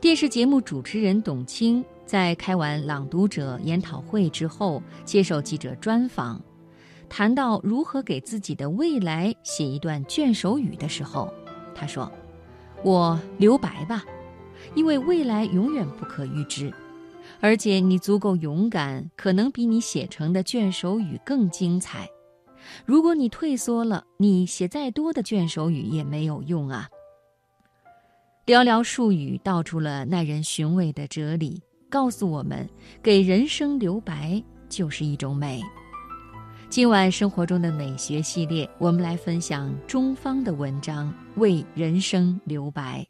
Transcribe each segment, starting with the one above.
电视节目主持人董卿在开完《朗读者》研讨会之后，接受记者专访，谈到如何给自己的未来写一段卷首语的时候，他说：“我留白吧，因为未来永远不可预知。”而且你足够勇敢，可能比你写成的卷首语更精彩。如果你退缩了，你写再多的卷首语也没有用啊。寥寥数语道出了耐人寻味的哲理，告诉我们给人生留白就是一种美。今晚生活中的美学系列，我们来分享中方的文章《为人生留白》。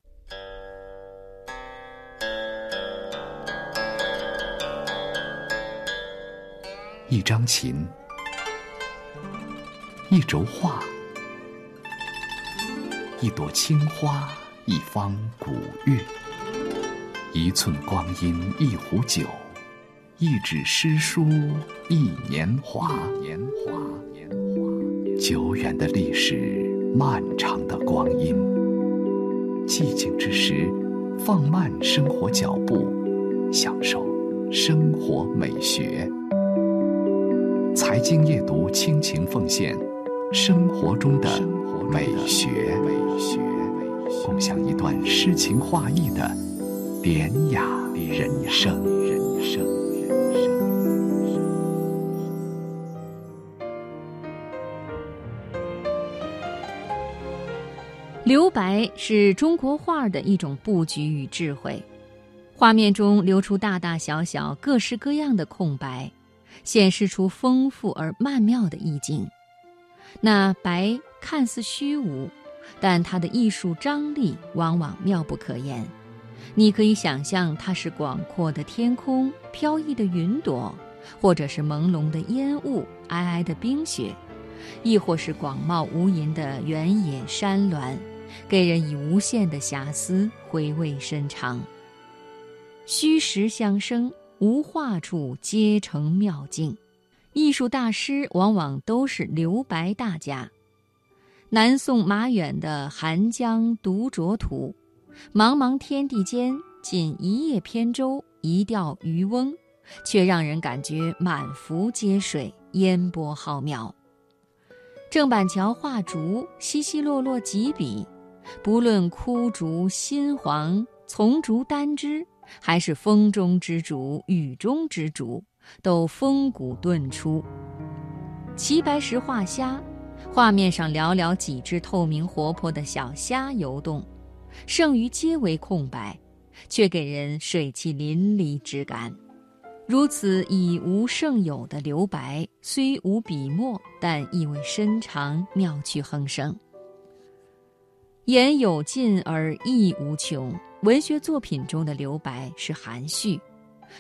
一张琴，一轴画，一朵青花，一方古月，一寸光阴，一壶酒，一纸诗书，一年华。年华，年华。久远的历史，漫长的光阴。寂静之时，放慢生活脚步，享受生活美学。财经夜读，倾情奉献生活中的美学，共享一段诗情画意的典雅人生。留白是中国画的一种布局与智慧，画面中留出大大小小、各式各样的空白。显示出丰富而曼妙的意境。那白看似虚无，但它的艺术张力往往妙不可言。你可以想象它是广阔的天空、飘逸的云朵，或者是朦胧的烟雾、皑皑的冰雪，亦或是广袤无垠的原野山峦，给人以无限的遐思，回味深长。虚实相生。无画处皆成妙境，艺术大师往往都是留白大家。南宋马远的《寒江独酌图》，茫茫天地间，仅一叶扁舟，一钓渔翁，却让人感觉满幅皆水，烟波浩渺。郑板桥画竹，稀稀落落几笔，不论枯竹新黄，丛竹单枝。还是风中之竹，雨中之竹，都风骨顿出。齐白石画虾，画面上寥寥几只透明活泼的小虾游动，剩余皆为空白，却给人水气淋漓之感。如此以无胜有的留白，虽无笔墨，但意味深长，妙趣横生。言有尽而意无穷。文学作品中的留白是含蓄，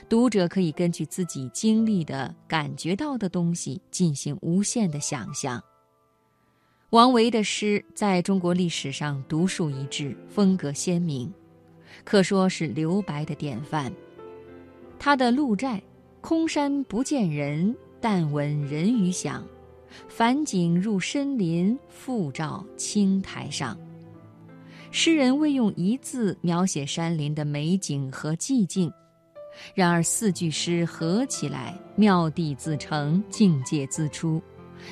读者可以根据自己经历的、感觉到的东西进行无限的想象。王维的诗在中国历史上独树一帜，风格鲜明，可说是留白的典范。他的《鹿柴》：“空山不见人，但闻人语响。返景入深林，复照青苔上。”诗人未用一字描写山林的美景和寂静，然而四句诗合起来，妙谛自成，境界自出，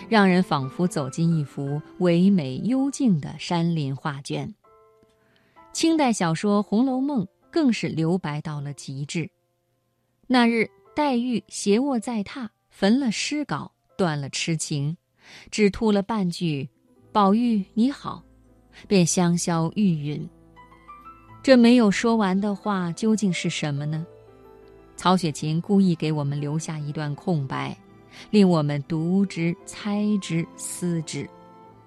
让人仿佛走进一幅唯美幽静的山林画卷。清代小说《红楼梦》更是留白到了极致。那日，黛玉斜卧在榻，焚了诗稿，断了痴情，只吐了半句：“宝玉你好。”便香消玉殒。这没有说完的话究竟是什么呢？曹雪芹故意给我们留下一段空白，令我们读之、猜之、思之。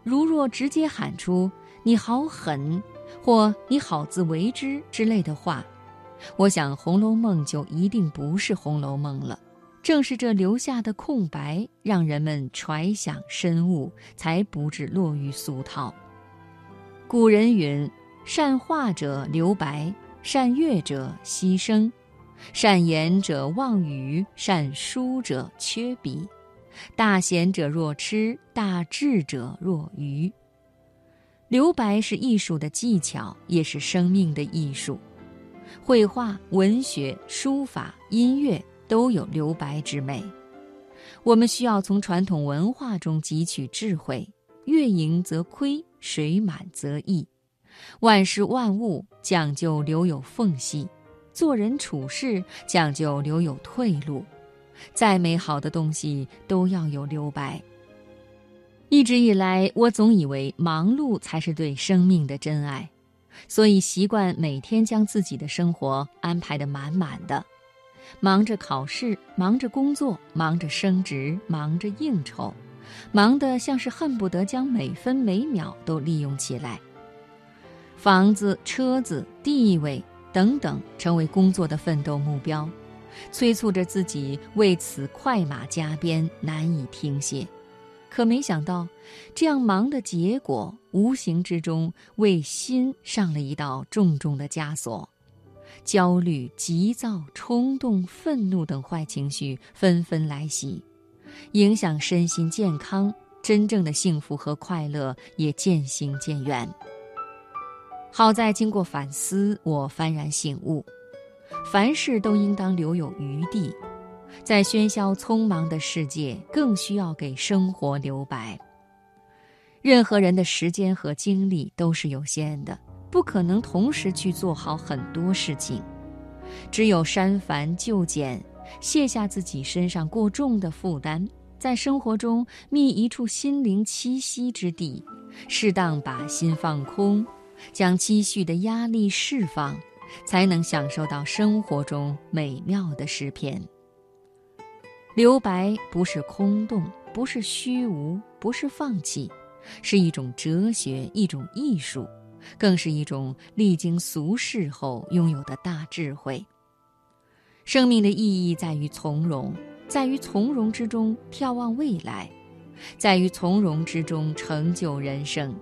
如若直接喊出“你好狠”或“你好自为之”之类的话，我想《红楼梦》就一定不是《红楼梦》了。正是这留下的空白，让人们揣想深悟，才不致落于俗套。古人云：“善画者留白，善乐者牺牲，善言者忘语，善书者缺笔。大贤者若痴，大智者若愚。”留白是艺术的技巧，也是生命的艺术。绘画、文学、书法、音乐都有留白之美。我们需要从传统文化中汲取智慧：月盈则亏，水满则溢。万事万物讲究留有缝隙，做人处事讲究留有退路。再美好的东西都要有留白。一直以来，我总以为忙碌才是对生命的真爱，所以习惯每天将自己的生活安排得满满的，忙着考试，忙着工作，忙着升职，忙着应酬，忙得像是恨不得将每分每秒都利用起来。房子、车子、地位等等，成为工作的奋斗目标。催促着自己为此快马加鞭，难以停歇。可没想到，这样忙的结果，无形之中为心上了一道重重的枷锁。焦虑、急躁、冲动、愤怒等坏情绪纷纷来袭，影响身心健康。真正的幸福和快乐也渐行渐远。好在经过反思，我幡然醒悟。凡事都应当留有余地，在喧嚣匆忙的世界，更需要给生活留白。任何人的时间和精力都是有限的，不可能同时去做好很多事情。只有删繁就简，卸下自己身上过重的负担，在生活中觅一处心灵栖息之地，适当把心放空，将积蓄的压力释放。才能享受到生活中美妙的诗篇。留白不是空洞，不是虚无，不是放弃，是一种哲学，一种艺术，更是一种历经俗世后拥有的大智慧。生命的意义在于从容，在于从容之中眺望未来，在于从容之中成就人生。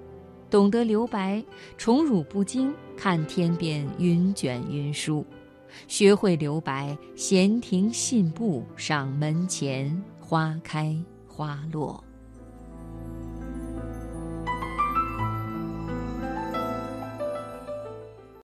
懂得留白，宠辱不惊，看天边云卷云舒；学会留白，闲庭信步，赏门前花开花落。